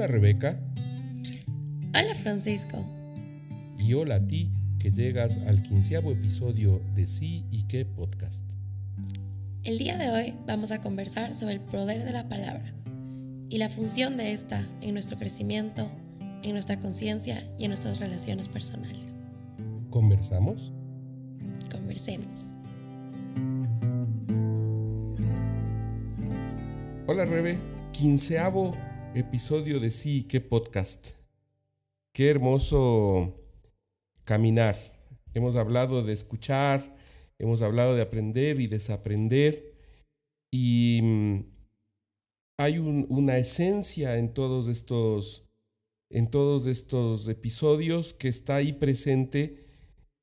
Hola Rebeca. Hola Francisco. Y hola a ti que llegas al quinceavo episodio de Sí y qué podcast. El día de hoy vamos a conversar sobre el poder de la palabra y la función de esta en nuestro crecimiento, en nuestra conciencia y en nuestras relaciones personales. ¿Conversamos? Conversemos. Hola Rebe, quinceavo episodio de Sí, qué podcast. Qué hermoso caminar. Hemos hablado de escuchar, hemos hablado de aprender y desaprender. Y mm, hay una esencia en todos estos en todos estos episodios que está ahí presente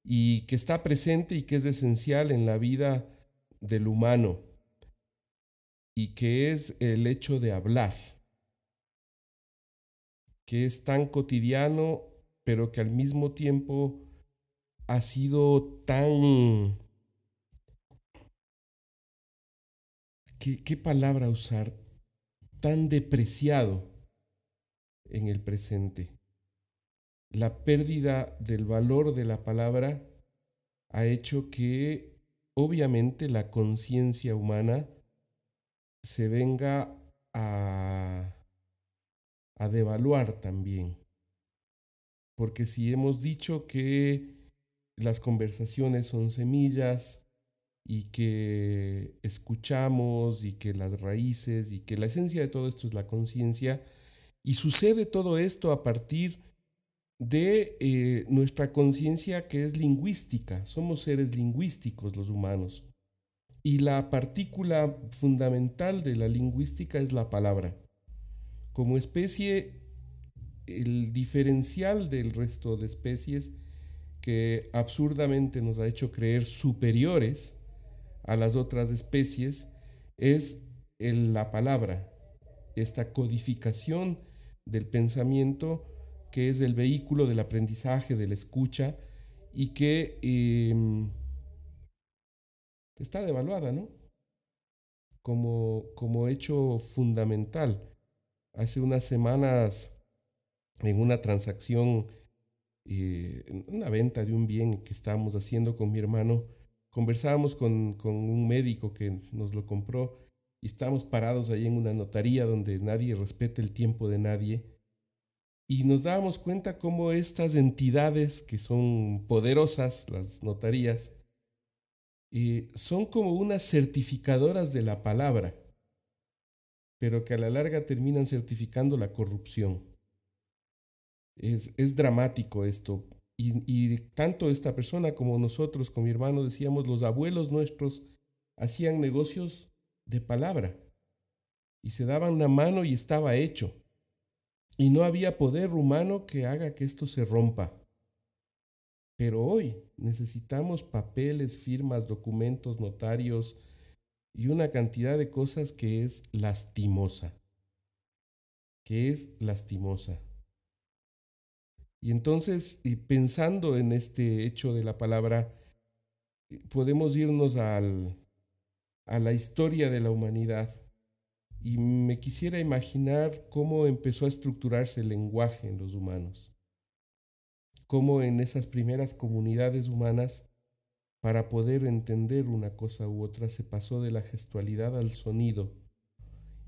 y que está presente y que es esencial en la vida del humano y que es el hecho de hablar, que es tan cotidiano, pero que al mismo tiempo ha sido tan... ¿Qué, qué palabra usar? Tan depreciado en el presente. La pérdida del valor de la palabra ha hecho que obviamente la conciencia humana se venga a, a devaluar también. Porque si hemos dicho que las conversaciones son semillas y que escuchamos y que las raíces y que la esencia de todo esto es la conciencia, y sucede todo esto a partir de eh, nuestra conciencia que es lingüística. Somos seres lingüísticos los humanos. Y la partícula fundamental de la lingüística es la palabra. Como especie, el diferencial del resto de especies que absurdamente nos ha hecho creer superiores a las otras especies es la palabra, esta codificación del pensamiento que es el vehículo del aprendizaje, de la escucha y que em, está devaluada, ¿no? Como, como hecho fundamental. Hace unas semanas, en una transacción, eh, una venta de un bien que estábamos haciendo con mi hermano, conversábamos con, con un médico que nos lo compró y estábamos parados ahí en una notaría donde nadie respeta el tiempo de nadie. Y nos dábamos cuenta cómo estas entidades que son poderosas, las notarías, eh, son como unas certificadoras de la palabra, pero que a la larga terminan certificando la corrupción. Es, es dramático esto. Y, y tanto esta persona como nosotros, con mi hermano, decíamos, los abuelos nuestros hacían negocios de palabra y se daban la mano y estaba hecho. Y no había poder humano que haga que esto se rompa. Pero hoy necesitamos papeles, firmas, documentos, notarios y una cantidad de cosas que es lastimosa. Que es lastimosa. Y entonces, pensando en este hecho de la palabra, podemos irnos al, a la historia de la humanidad y me quisiera imaginar cómo empezó a estructurarse el lenguaje en los humanos, cómo en esas primeras comunidades humanas, para poder entender una cosa u otra, se pasó de la gestualidad al sonido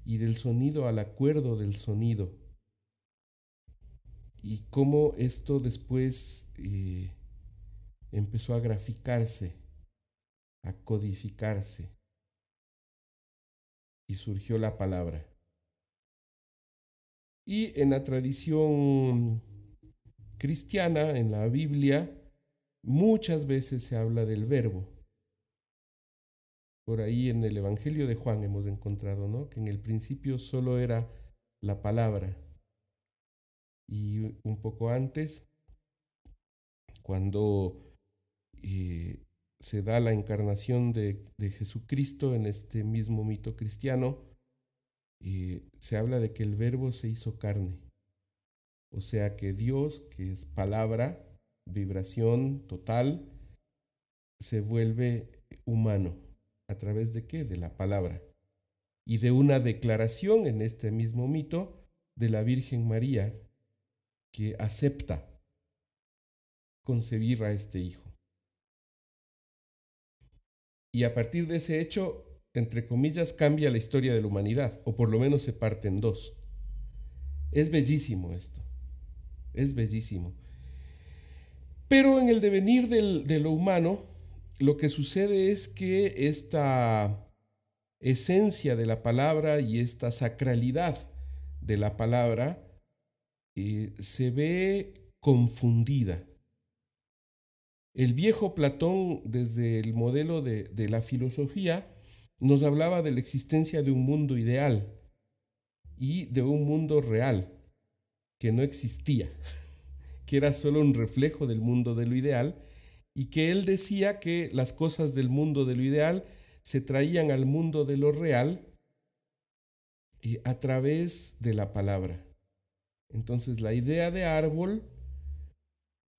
y del sonido al acuerdo del sonido, y cómo esto después eh, empezó a graficarse, a codificarse y surgió la palabra. Y en la tradición cristiana, en la Biblia, muchas veces se habla del verbo. Por ahí en el Evangelio de Juan hemos encontrado, ¿no? Que en el principio solo era la palabra. Y un poco antes, cuando eh, se da la encarnación de, Jesucristo en este mismo mito cristiano, y se habla de que el verbo se hizo carne. O sea que Dios, que es palabra, vibración total, se vuelve humano. ¿A través de qué? De la palabra. Y de una declaración en este mismo mito de la Virgen María que acepta concebir a este hijo. Y a partir de ese hecho, entre comillas, cambia la historia de la humanidad, o por lo menos se parte en dos. Es bellísimo esto, es bellísimo. Pero en el devenir de lo humano, lo que sucede es que esta esencia de la palabra y esta sacralidad de la palabra eh, se ve confundida. El viejo Platón, desde el modelo de, de la filosofía, nos hablaba de la existencia de un mundo ideal y de un mundo real que no existía, que era solo un reflejo del mundo de lo ideal y que él decía que las cosas del mundo de lo ideal se traían al mundo de lo real eh, a través de la palabra. Entonces la idea de árbol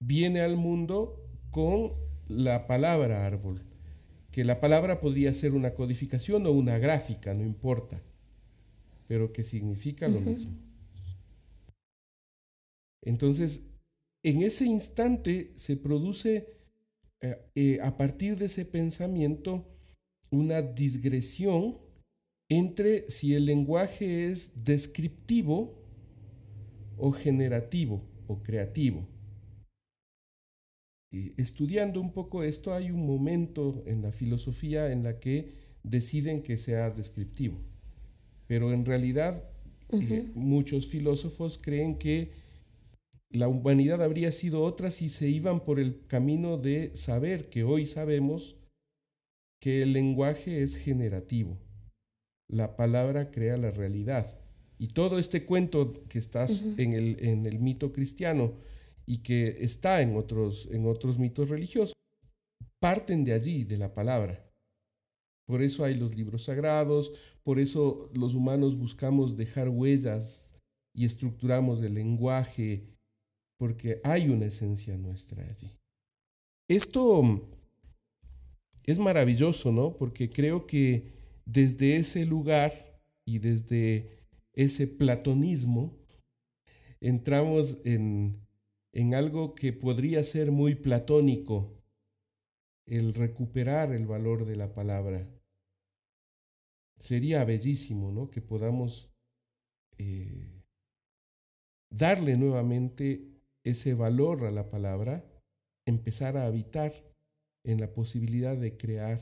viene al mundo con la palabra árbol, que la palabra podría ser una codificación o una gráfica, no importa, pero que significa lo mismo. Entonces, en ese instante se produce, eh, eh, a partir de ese pensamiento, una digresión entre si el lenguaje es descriptivo o generativo o creativo. estudiando un poco esto, hay un momento en la filosofía en la que deciden que sea descriptivo, pero en realidad eh, muchos filósofos creen que la humanidad habría sido otra si se iban por el camino de saber que hoy sabemos que el lenguaje es generativo. La palabra crea la realidad. Y todo este cuento que está en, el, en el mito cristiano y que está en otros, en otros mitos religiosos, parten de allí, de la palabra. Por eso hay los libros sagrados, por eso los humanos buscamos dejar huellas y estructuramos el lenguaje, porque hay una esencia nuestra allí. Esto es maravilloso, ¿no? Porque creo que desde ese lugar y desde ese platonismo entramos en, en algo que podría ser muy platónico, el recuperar el valor de la palabra. Sería bellísimo, ¿no? Que podamos eh, darle nuevamente ese valor a la palabra, empezar a habitar en la posibilidad de crear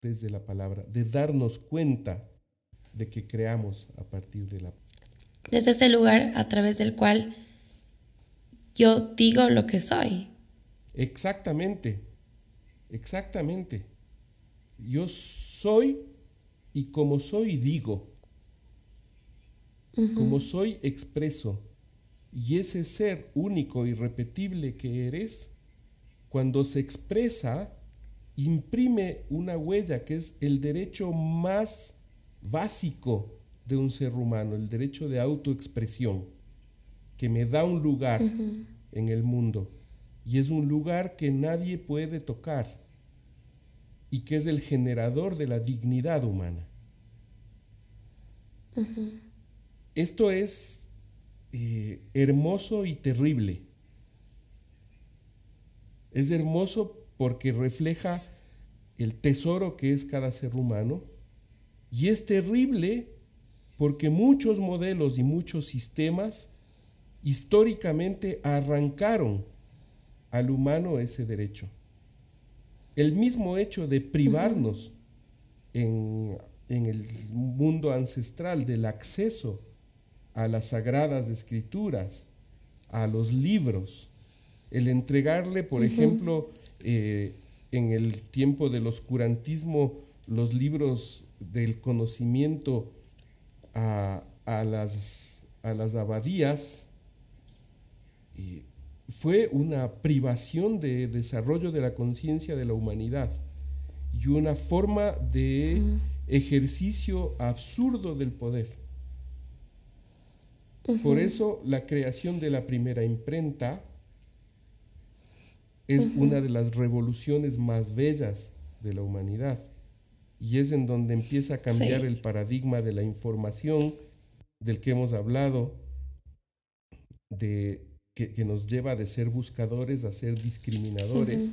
desde la palabra, de darnos cuenta de que creamos a partir de la Desde ese lugar a través del cual yo digo lo que soy. Exactamente, exactamente. Yo soy y como soy digo. Como soy expreso. Y ese ser único y repetible que eres cuando se expresa, imprime una huella que es el derecho más básico de un ser humano, el derecho de autoexpresión, que me da un lugar en el mundo. Y es un lugar que nadie puede tocar y que es el generador de la dignidad humana. Esto es eh, hermoso y terrible es hermoso porque refleja el tesoro que es cada ser humano y es terrible porque muchos modelos y muchos sistemas históricamente arrancaron al humano ese derecho. El mismo hecho de privarnos en, en, el mundo ancestral del acceso a las sagradas escrituras, a los libros, el entregarle, por ejemplo, eh, en el tiempo del oscurantismo, los libros del conocimiento a, las, a las abadías, fue una privación de desarrollo de la conciencia de la humanidad y una forma de ejercicio absurdo del poder. Por eso la creación de la primera imprenta es una de las revoluciones más bellas de la humanidad. Y es en donde empieza a cambiar el paradigma de la información del que hemos hablado de, que, nos lleva de ser buscadores a ser discriminadores,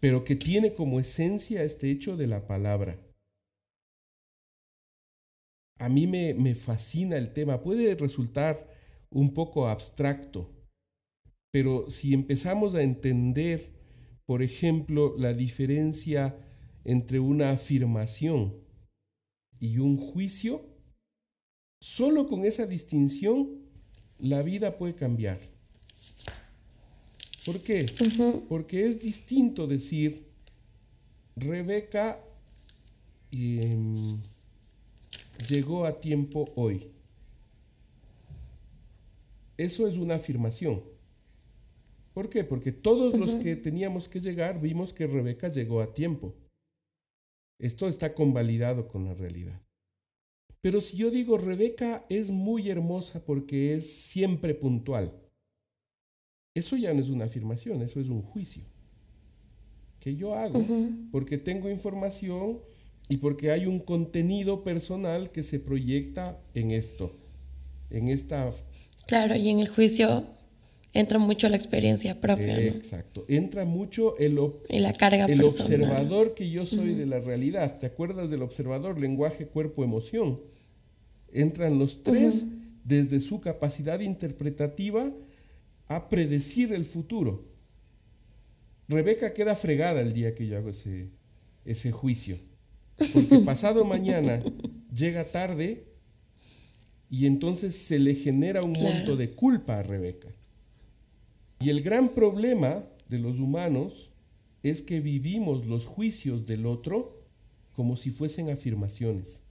pero que tiene como esencia este hecho de la palabra. A mí me, me fascina el tema, puede resultar un poco abstracto, pero si empezamos a entender, por ejemplo, la diferencia entre una afirmación y un juicio, solo con esa distinción la vida puede cambiar. ¿Por qué? Porque es distinto decir, Rebeca em, llegó a tiempo hoy. Eso es una afirmación. ¿Por qué? Porque todos los que teníamos que llegar vimos que Rebeca llegó a tiempo. Esto está convalidado con la realidad. Pero si yo digo Rebeca es muy hermosa porque es siempre puntual, eso ya no es una afirmación, eso es un juicio que yo hago porque tengo información y porque hay un contenido personal que se proyecta en esto, en esta... Claro, y en el juicio entra mucho la experiencia propia. Exacto, entra mucho el, la carga el observador que yo soy de la realidad. ¿Te acuerdas del observador? Lenguaje, cuerpo, emoción. Entran los tres desde su capacidad interpretativa a predecir el futuro. Rebeca queda fregada el día que yo hago ese, ese juicio. Porque pasado mañana llega tarde y entonces se le genera un monto de culpa a Rebeca. Y el gran problema de los humanos es que vivimos los juicios del otro como si fuesen afirmaciones.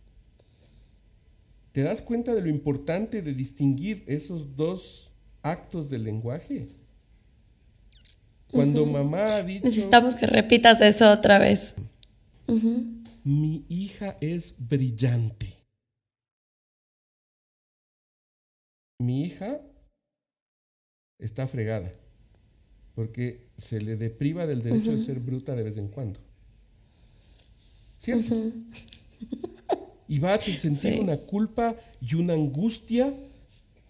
¿Te das cuenta de lo importante de distinguir esos dos actos del lenguaje? Cuando mamá ha dicho... Necesitamos que repitas eso otra vez. Mi hija es brillante. Mi hija está fregada porque se le depriva del derecho de ser bruta de vez en cuando. ¿Cierto? Y va a sentir una culpa y una angustia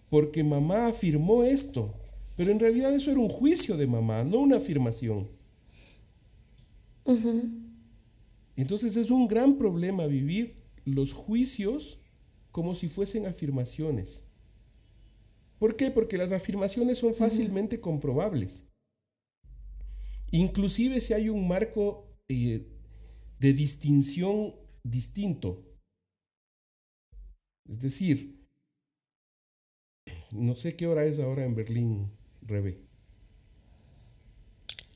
porque mamá afirmó esto. Pero en realidad eso era un juicio de mamá, no una afirmación. Entonces es un gran problema vivir los juicios como si fuesen afirmaciones. ¿Por qué? Porque las afirmaciones son fácilmente comprobables. Inclusive si hay un marco eh, de distinción distinto. Es decir, no sé qué hora es ahora en Berlín, Rebe.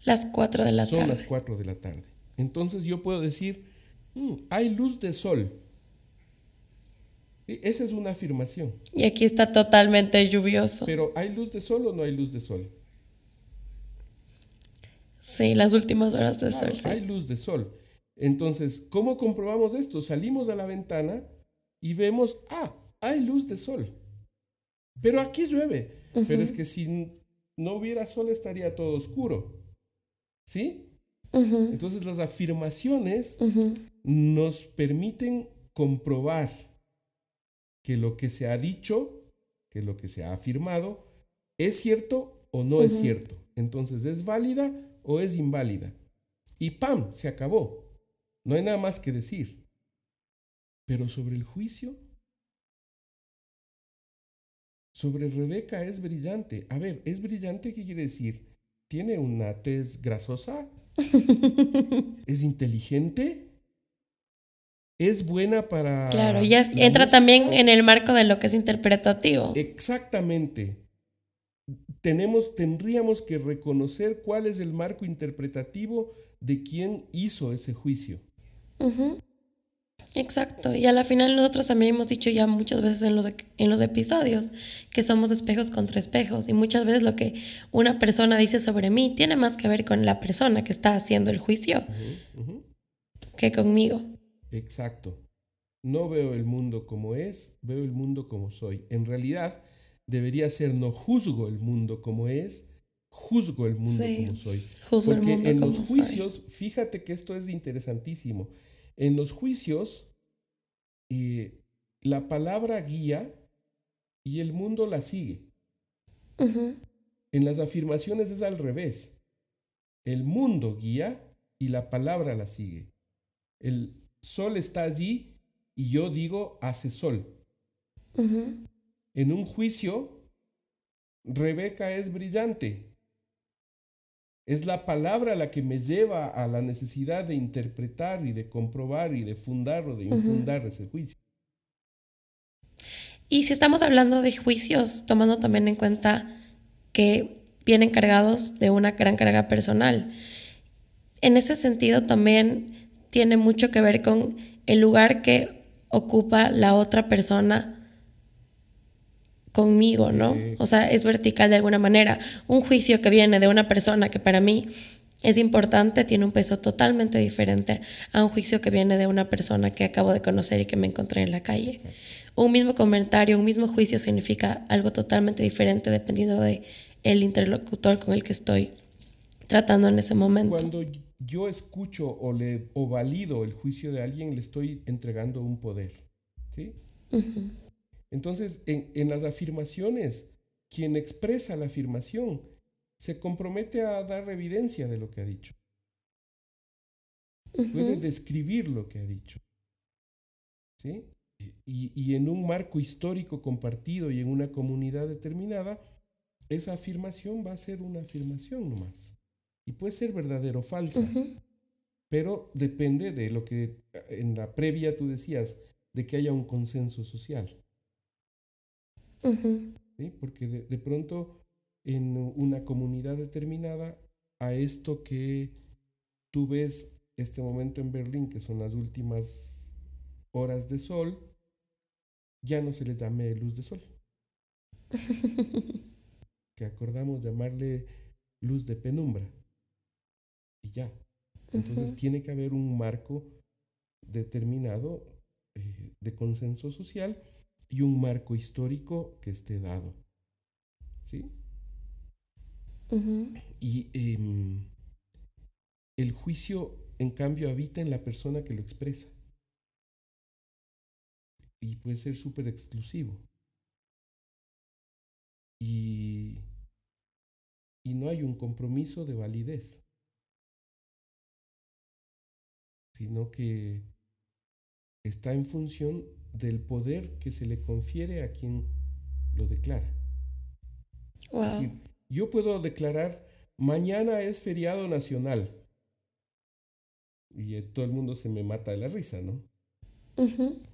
Las 4 de la tarde. Son las 4 de la tarde. Entonces yo puedo decir, mm, hay luz de sol. Esa es una afirmación. Y aquí está totalmente lluvioso. Pero ¿hay luz de sol o no hay luz de sol? Sí, las últimas horas de sol. Hay luz de sol. Entonces, ¿cómo comprobamos esto? Salimos a la ventana y vemos, ah, hay luz de sol. Pero aquí llueve. Pero es que si no hubiera sol estaría todo oscuro. ¿Sí? Entonces las afirmaciones nos permiten comprobar que lo que se ha dicho, que lo que se ha afirmado, es cierto o no es cierto. Entonces, ¿es válida o es inválida. Y ¡pam! Se acabó. No hay nada más que decir. Pero sobre el juicio, sobre Rebeca es brillante. A ver, ¿es brillante qué quiere decir? ¿Tiene una tez grasosa? ¿Es inteligente? ¿Es buena para... Claro, ya entra también en el marco de lo que es interpretativo. Exactamente tenemos, tendríamos que reconocer cuál es el marco interpretativo de quién hizo ese juicio. Exacto, y a la final nosotros también hemos dicho ya muchas veces en los, en los episodios que somos espejos contra espejos y muchas veces lo que una persona dice sobre mí tiene más que ver con la persona que está haciendo el juicio que conmigo. Exacto. No veo el mundo como es, veo el mundo como soy. En realidad, debería ser no juzgo el mundo como es, juzgo el mundo como soy. Porque en los juicios, fíjate que esto es interesantísimo. En los juicios, eh, la palabra guía y el mundo la sigue. En las afirmaciones es al revés. El mundo guía y la palabra la sigue. El sol está allí y yo digo hace sol. En un juicio, Rebeca es brillante. Es la palabra la que me lleva a la necesidad de interpretar y de comprobar y de fundar o de infundar ese juicio. Y si estamos hablando de juicios, tomando también en cuenta que vienen cargados de una gran carga personal, en ese sentido también tiene mucho que ver con el lugar que ocupa la otra persona conmigo, ¿no? O sea, es vertical de alguna manera. Un juicio que viene de una persona que para mí es importante tiene un peso totalmente diferente a un juicio que viene de una persona que acabo de conocer y que me encontré en la calle. Un mismo comentario, un mismo juicio significa algo totalmente diferente dependiendo de el interlocutor con el que estoy tratando en ese momento. Cuando yo escucho o le o valido el juicio de alguien, le estoy entregando un poder, ¿sí? Entonces, en, las afirmaciones, quien expresa la afirmación se compromete a dar evidencia de lo que ha dicho. Puede describir lo que ha dicho. ¿Sí? Y, y, en un marco histórico compartido y en una comunidad determinada, esa afirmación va a ser una afirmación nomás. Y puede ser verdadero o falsa. Pero depende de lo que en la previa tú decías, de que haya un consenso social. ¿Sí? Porque de, pronto en una comunidad determinada, a esto que tú ves este momento en Berlín, que son las últimas horas de sol, ya no se les llame luz de sol. que acordamos llamarle luz de penumbra. Y ya. Entonces tiene que haber un marco determinado eh, de consenso social y un marco histórico que esté dado. ¿Sí? Y em, el juicio, en cambio, habita en la persona que lo expresa. Y puede ser súper exclusivo. Y, y no hay un compromiso de validez, sino que está en función del poder que se le confiere a quien lo declara. yo puedo declarar, mañana es feriado nacional. Y eh, todo el mundo se me mata de la risa, ¿no?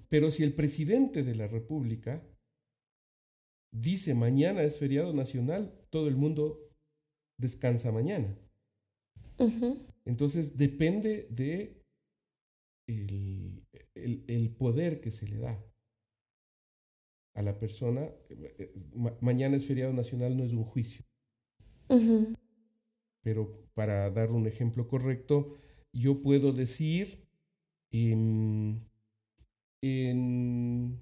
Pero si el presidente de la República dice mañana es feriado nacional, todo el mundo descansa mañana. Entonces depende de el, el, poder que se le da a la persona. Eh, mañana es feriado nacional, no es un juicio. Pero para dar un ejemplo correcto, yo puedo decir en, en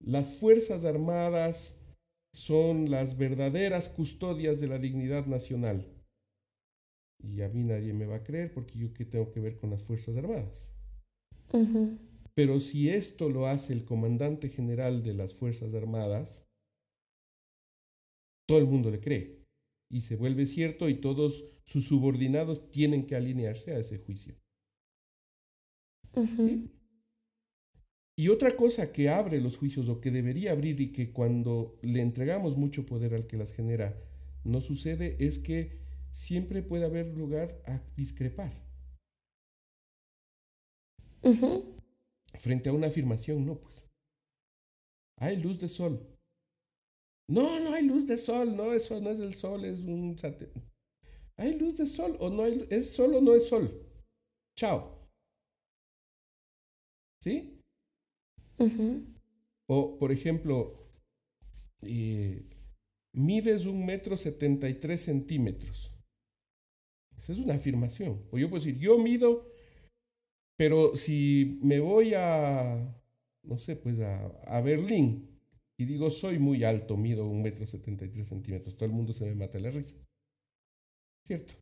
las Fuerzas Armadas son las verdaderas custodias de la dignidad nacional. Y a mí nadie me va a creer porque yo qué tengo que ver con las Fuerzas Armadas. Pero si esto lo hace el comandante general de las Fuerzas Armadas, todo el mundo le cree. Y se vuelve cierto y todos sus subordinados tienen que alinearse a ese juicio. Y otra cosa que abre los juicios o que debería abrir y que cuando le entregamos mucho poder al que las genera no sucede es que siempre puede haber lugar a discrepar. Frente a una afirmación, no, pues. Hay luz de sol. No, no hay luz de sol, no, eso no es el sol, es un ¿Hay luz de sol o no hay ¿Es sol o no es sol? Chao. ¿Sí? O, por ejemplo, eh, mides un metro setenta y tres centímetros. Esa es una afirmación. O yo puedo decir, yo mido pero si me voy a, no sé, pues a, a Berlín y digo, soy muy alto, mido un metro setenta y tres centímetros, todo el mundo se me mata la risa. ¿Cierto?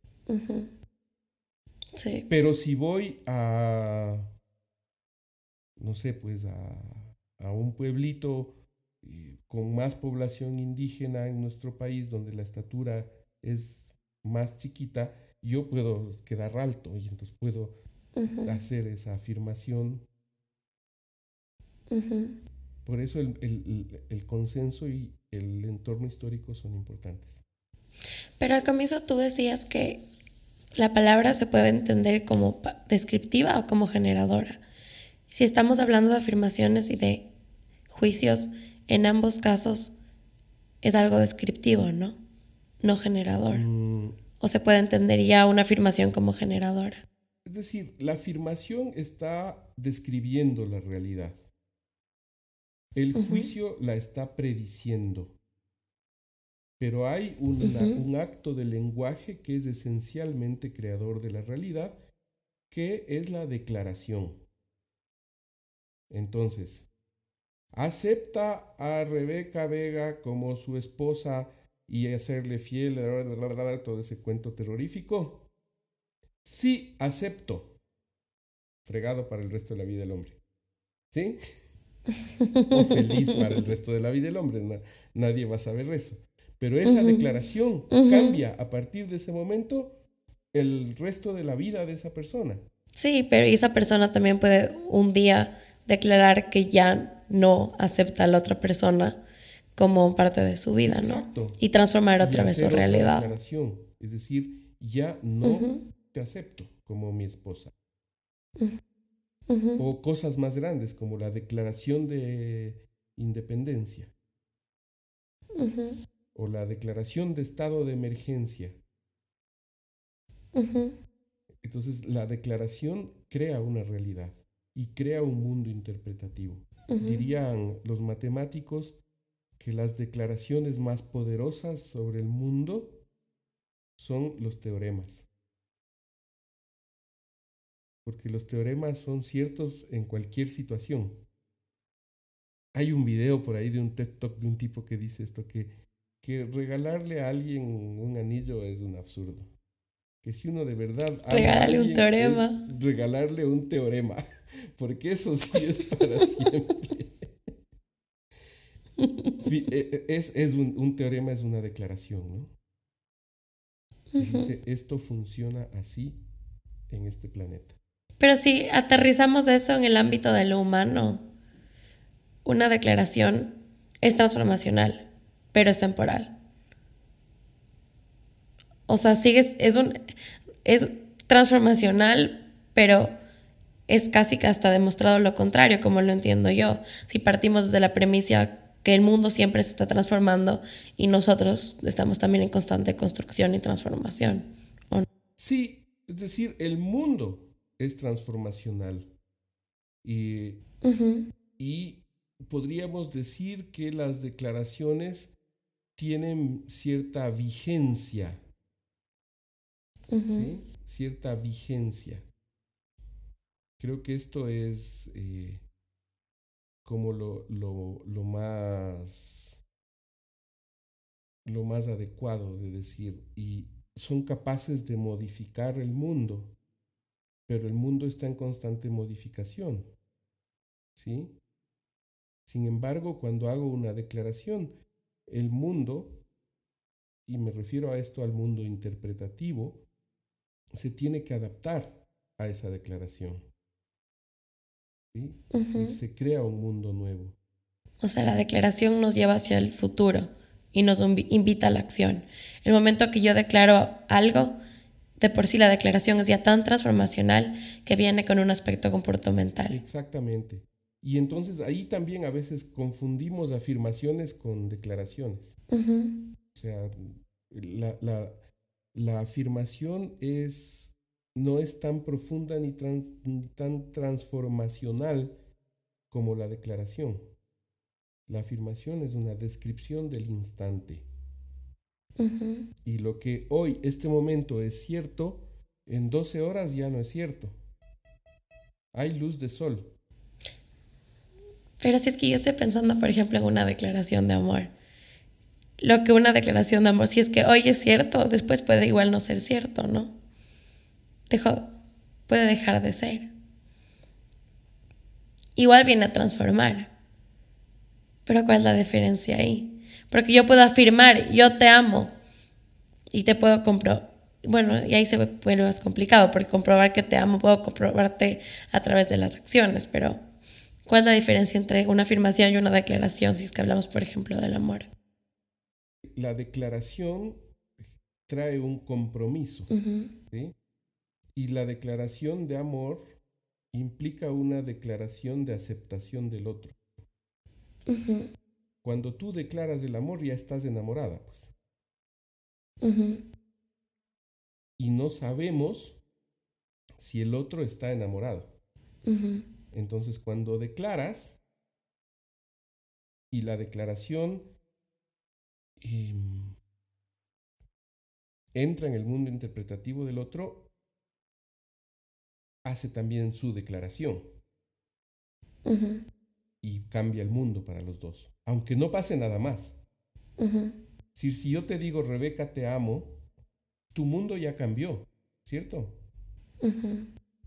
Sí. Pero si voy a, no sé, pues a, a un pueblito eh, con más población indígena en nuestro país, donde la estatura es más chiquita, yo puedo quedar alto y entonces puedo hacer esa afirmación. Por eso el, consenso y el entorno histórico son importantes. Pero al comienzo tú decías que la palabra se puede entender como descriptiva o como generadora. Si estamos hablando de afirmaciones y de juicios, en ambos casos es algo descriptivo, ¿no? No generador. Mm. O se puede entender ya una afirmación como generadora. Es decir, la afirmación está describiendo la realidad. El juicio la está prediciendo. Pero hay un acto de lenguaje que es esencialmente creador de la realidad, que es la declaración. Entonces, acepta a Rebeca Vega como su esposa y hacerle fiel, todo ese cuento terrorífico. Sí, acepto. Fregado para el resto de la vida del hombre. ¿Sí? o feliz para el resto de la vida del hombre. nadie va a saber eso. Pero esa declaración cambia a partir de ese momento el resto de la vida de esa persona. Sí, pero esa persona también puede un día declarar que ya no acepta a la otra persona como parte de su vida, Exacto. Y transformar otra vez su realidad. Es decir, ya no te acepto como mi esposa. O cosas más grandes como la declaración de independencia. O la declaración de estado de emergencia. Entonces la declaración crea una realidad y crea un mundo interpretativo. Dirían los matemáticos que las declaraciones más poderosas sobre el mundo son los teoremas porque los teoremas son ciertos en cualquier situación. Hay un video por ahí de un TED Talk de un tipo que dice esto, que, que regalarle a alguien un anillo es un absurdo. Que si uno de verdad... Regalarle un teorema. Regalarle un teorema, porque eso sí es para siempre. E, e, es, es un, un, teorema es una declaración, ¿no? dice, esto funciona así en este planeta. Pero si aterrizamos eso en el ámbito de lo humano, una declaración es transformacional, pero es temporal. O sea, sigues, es un, es transformacional, pero es casi que hasta demostrado lo contrario, como lo entiendo yo. Si partimos desde la premisa que el mundo siempre se está transformando y nosotros estamos también en constante construcción y transformación. Sí, es decir, el mundo es transformacional. Y, y podríamos decir que las declaraciones tienen cierta vigencia. ¿sí? Cierta vigencia. Creo que esto es eh, como lo, lo, lo, más lo más adecuado de decir y son capaces de modificar el mundo pero el mundo está en constante modificación. ¿Sí? Sin embargo, cuando hago una declaración, el mundo, y me refiero a esto al mundo interpretativo, se tiene que adaptar a esa declaración. ¿Sí? se crea un mundo nuevo. O sea, la declaración nos lleva hacia el futuro y nos invita a la acción. El momento que yo declaro algo, de por sí la declaración es ya tan transformacional que viene con un aspecto comportamental. Exactamente. Y entonces ahí también a veces confundimos afirmaciones con declaraciones. O sea, la, la, afirmación es, no es tan profunda ni, ni tan transformacional como la declaración. La afirmación es una descripción del instante. Y lo que hoy, este momento es cierto, en 12 horas ya no es cierto. Hay luz de sol. Pero si es que yo estoy pensando, por ejemplo, en una declaración de amor. Lo que una declaración de amor, si es que hoy es cierto, después puede igual no ser cierto, ¿no? Dejo, puede dejar de ser. Igual viene a transformar. Pero ¿cuál es la diferencia ahí? Porque yo puedo afirmar, yo te amo, y te puedo comprobar. Bueno, y ahí se vuelve más complicado, porque comprobar que te amo puedo comprobarte a través de las acciones, pero ¿cuál es la diferencia entre una afirmación y una declaración si es que hablamos, por ejemplo, del amor? La declaración trae un compromiso, Y la declaración de amor implica una declaración de aceptación del otro. Cuando tú declaras el amor ya estás enamorada, pues. Y no sabemos si el otro está enamorado. Entonces, cuando declaras y la declaración em, entra en el mundo interpretativo del otro, hace también su declaración. Y cambia el mundo para los dos. Aunque no pase nada más. Si, si yo te digo, Rebeca, te amo, tu mundo ya cambió, ¿cierto?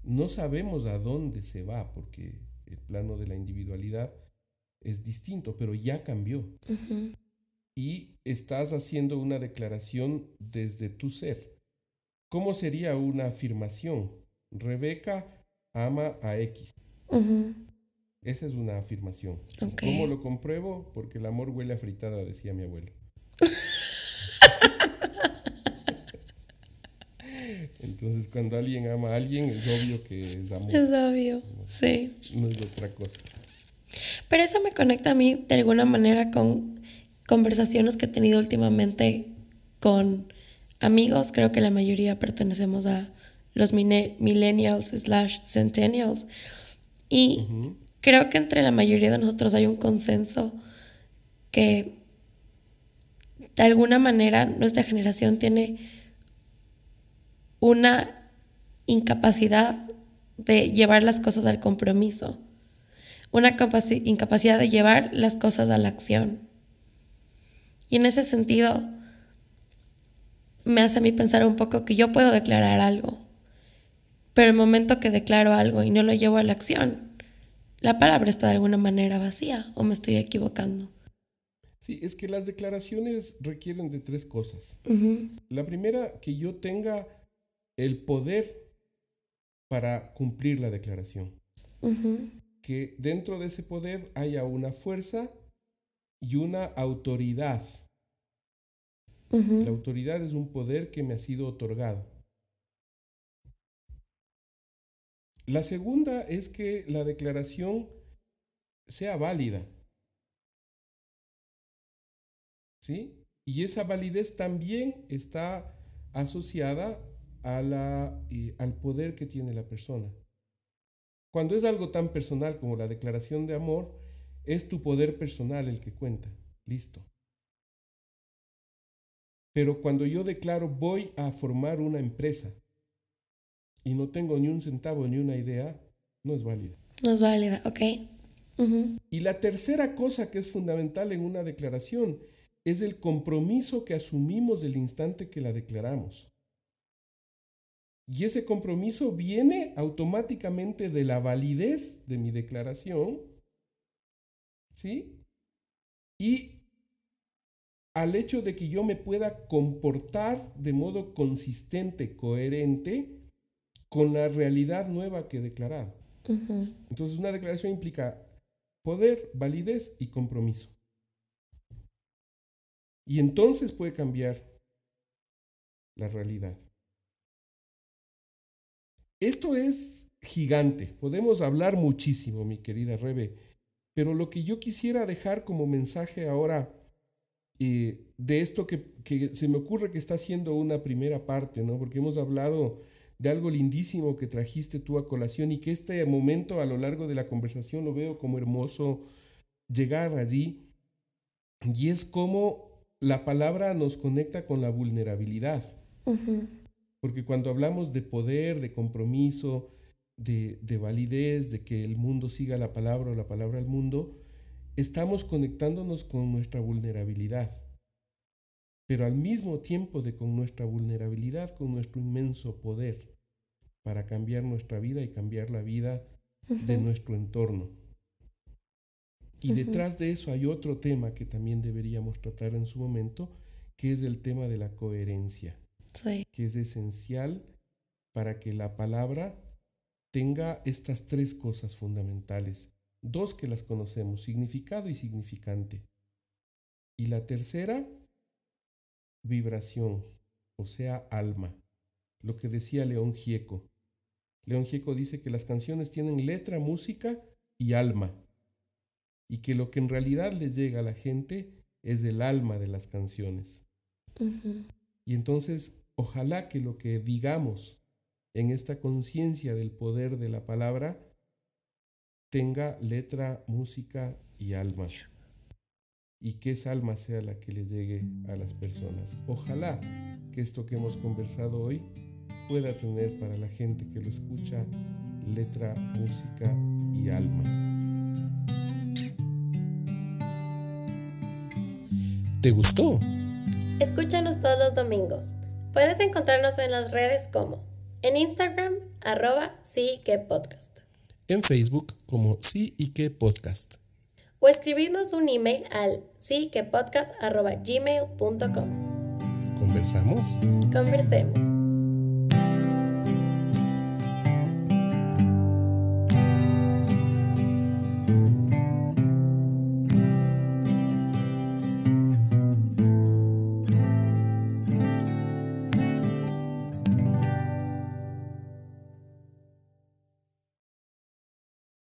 No sabemos a dónde se va porque el plano de la individualidad es distinto, pero ya cambió. Y estás haciendo una declaración desde tu ser. ¿Cómo sería una afirmación? Rebeca ama a X. Esa es una afirmación. ¿Cómo lo compruebo? Porque el amor huele a fritada, decía mi abuelo. Entonces, cuando alguien ama a alguien, es obvio que es amor. Es obvio, sí. No es otra cosa. Pero eso me conecta a mí de alguna manera con conversaciones que he tenido últimamente con amigos. Creo que la mayoría pertenecemos a los millennials slash centennials. Y creo que entre la mayoría de nosotros hay un consenso que de alguna manera nuestra generación tiene una incapacidad de llevar las cosas al compromiso, una incapacidad de llevar las cosas a la acción. Y en ese sentido, me hace a mí pensar un poco que yo puedo declarar algo, pero el momento que declaro algo y no lo llevo a la acción, la palabra está de alguna manera vacía o me estoy equivocando. Sí, es que las declaraciones requieren de tres cosas. La primera, que yo tenga el poder para cumplir la declaración. Que dentro de ese poder haya una fuerza y una autoridad. La autoridad es un poder que me ha sido otorgado. La segunda es que la declaración sea válida. ¿Sí? Y esa validez también está asociada a la, al poder que tiene la persona. Cuando es algo tan personal como la declaración de amor, es tu poder personal el que cuenta. Listo. Pero cuando yo declaro voy a formar una empresa y no tengo ni un centavo ni una idea, no es válida. No es válida, ok. Y la tercera cosa que es fundamental en una declaración es el compromiso que asumimos del instante que la declaramos. Y ese compromiso viene automáticamente de la validez de mi declaración, ¿sí? Y al hecho de que yo me pueda comportar de modo consistente, coherente con la realidad nueva que he declarado. Entonces una declaración implica poder, validez y compromiso. Y entonces puede cambiar la realidad. Esto es gigante, podemos hablar muchísimo, mi querida Rebe, pero lo que yo quisiera dejar como mensaje ahora eh, de esto que, que, se me ocurre que está siendo una primera parte, ¿no? Porque hemos hablado de algo lindísimo que trajiste tú a colación y que este momento a lo largo de la conversación lo veo como hermoso llegar allí y es como la palabra nos conecta con la vulnerabilidad. Porque cuando hablamos de poder, de compromiso, de, de, validez, de que el mundo siga la palabra o la palabra al mundo, estamos conectándonos con nuestra vulnerabilidad. Pero al mismo tiempo de con nuestra vulnerabilidad, con nuestro inmenso poder para cambiar nuestra vida y cambiar la vida de nuestro entorno. Y detrás de eso hay otro tema que también deberíamos tratar en su momento, que es el tema de la coherencia, que es esencial para que la palabra tenga estas tres cosas fundamentales. Dos que las conocemos, significado y significante. Y la tercera, vibración, o sea, alma. Lo que decía León Gieco. León Gieco dice que las canciones tienen letra, música y alma y que lo que en realidad les llega a la gente es el alma de las canciones. Y entonces, ojalá que lo que digamos en esta conciencia del poder de la palabra tenga letra, música y alma. Y que esa alma sea la que les llegue a las personas. Ojalá que esto que hemos conversado hoy pueda tener para la gente que lo escucha letra, música y alma. ¿Te gustó? Escúchanos todos los domingos. Puedes encontrarnos en las redes como en Instagram, arroba sí que podcast. En Facebook como sí y que podcast. O escribirnos un email al sí que podcast arroba gmail.com. ¿Conversamos? Conversemos.